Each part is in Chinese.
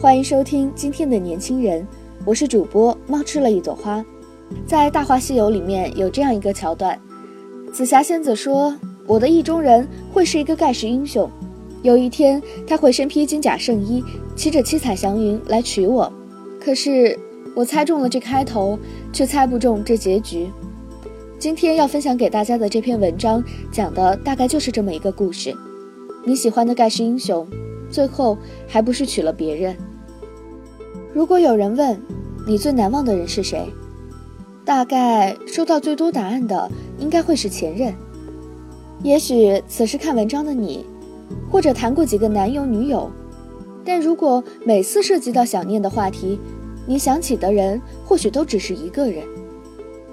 欢迎收听今天的年轻人，我是主播猫吃了一朵花。在《大话西游》里面有这样一个桥段，紫霞仙子说：“我的意中人会是一个盖世英雄，有一天他会身披金甲圣衣，骑着七彩祥云来娶我。可是我猜中了这开头，却猜不中这结局。”今天要分享给大家的这篇文章，讲的大概就是这么一个故事：你喜欢的盖世英雄，最后还不是娶了别人。如果有人问你最难忘的人是谁，大概收到最多答案的应该会是前任。也许此时看文章的你，或者谈过几个男友女友，但如果每次涉及到想念的话题，你想起的人或许都只是一个人。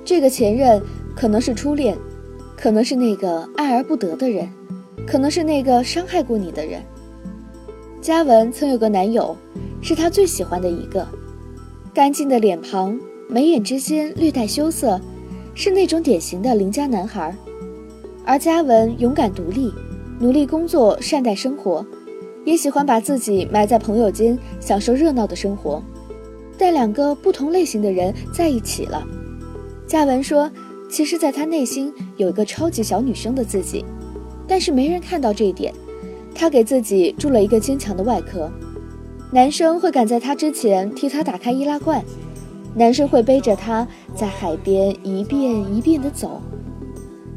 这个前任可能是初恋，可能是那个爱而不得的人，可能是那个伤害过你的人。嘉文曾有个男友。是他最喜欢的一个，干净的脸庞，眉眼之间略带羞涩，是那种典型的邻家男孩。而嘉文勇敢独立，努力工作，善待生活，也喜欢把自己埋在朋友间，享受热闹的生活。但两个不同类型的人在一起了。嘉文说：“其实，在他内心有一个超级小女生的自己，但是没人看到这一点。他给自己筑了一个坚强的外壳。”男生会赶在他之前替他打开易拉罐，男生会背着她在海边一遍一遍地走，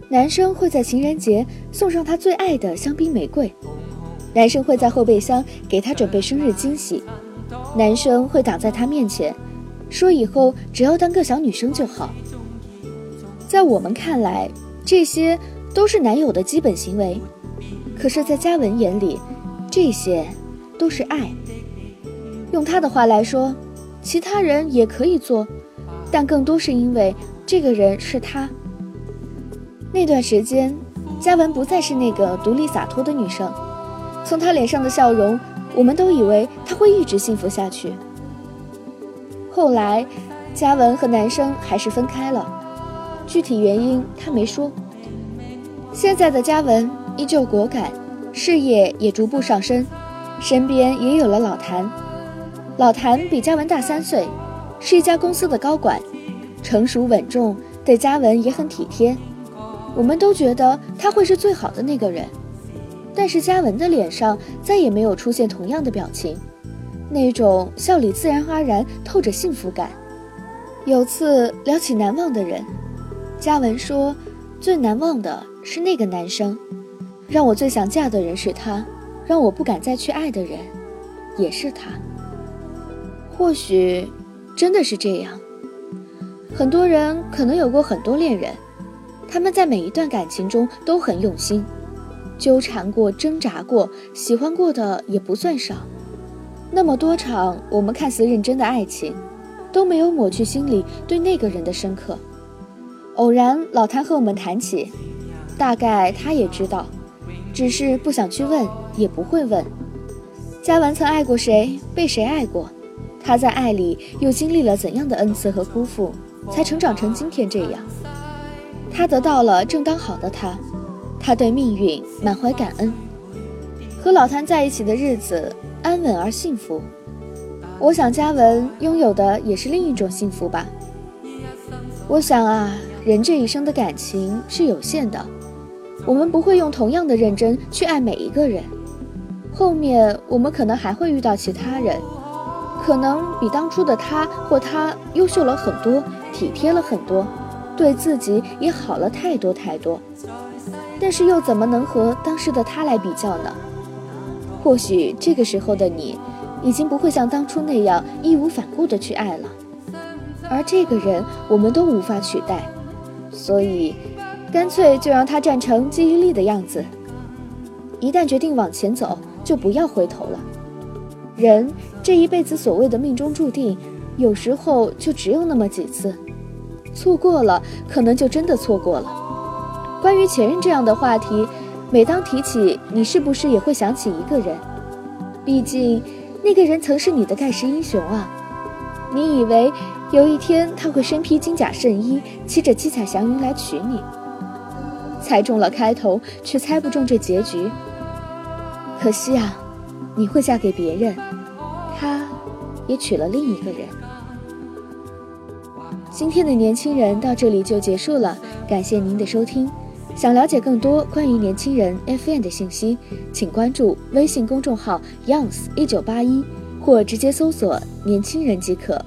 男生会在情人节送上他最爱的香槟玫瑰，男生会在后备箱给她准备生日惊喜，男生会挡在她面前，说以后只要当个小女生就好。在我们看来，这些都是男友的基本行为，可是，在嘉文眼里，这些都是爱。用他的话来说，其他人也可以做，但更多是因为这个人是他。那段时间，嘉文不再是那个独立洒脱的女生，从她脸上的笑容，我们都以为她会一直幸福下去。后来，嘉文和男生还是分开了，具体原因他没说。现在的嘉文依旧果敢，事业也逐步上升，身边也有了老谭。老谭比嘉文大三岁，是一家公司的高管，成熟稳重，对嘉文也很体贴。我们都觉得他会是最好的那个人，但是嘉文的脸上再也没有出现同样的表情，那种笑里自然而然透着幸福感。有次聊起难忘的人，嘉文说，最难忘的是那个男生，让我最想嫁的人是他，让我不敢再去爱的人，也是他。或许真的是这样。很多人可能有过很多恋人，他们在每一段感情中都很用心，纠缠过、挣扎过，喜欢过的也不算少。那么多场我们看似认真的爱情，都没有抹去心里对那个人的深刻。偶然老谭和我们谈起，大概他也知道，只是不想去问，也不会问。嘉文曾爱过谁，被谁爱过？他在爱里又经历了怎样的恩赐和辜负，才成长成今天这样？他得到了正当好的他，他对命运满怀感恩。和老谭在一起的日子安稳而幸福，我想嘉文拥有的也是另一种幸福吧。我想啊，人这一生的感情是有限的，我们不会用同样的认真去爱每一个人，后面我们可能还会遇到其他人。可能比当初的他或她优秀了很多，体贴了很多，对自己也好了太多太多。但是又怎么能和当时的他来比较呢？或许这个时候的你，已经不会像当初那样义无反顾的去爱了。而这个人，我们都无法取代，所以，干脆就让他站成记忆力的样子。一旦决定往前走，就不要回头了。人这一辈子所谓的命中注定，有时候就只有那么几次，错过了，可能就真的错过了。关于前任这样的话题，每当提起，你是不是也会想起一个人？毕竟，那个人曾是你的盖世英雄啊！你以为有一天他会身披金甲圣衣，骑着七彩祥云来娶你？猜中了开头，却猜不中这结局。可惜啊，你会嫁给别人，他也娶了另一个人。今天的年轻人到这里就结束了，感谢您的收听。想了解更多关于年轻人 FM 的信息，请关注微信公众号 Youngs 一九八一，或直接搜索“年轻人”即可。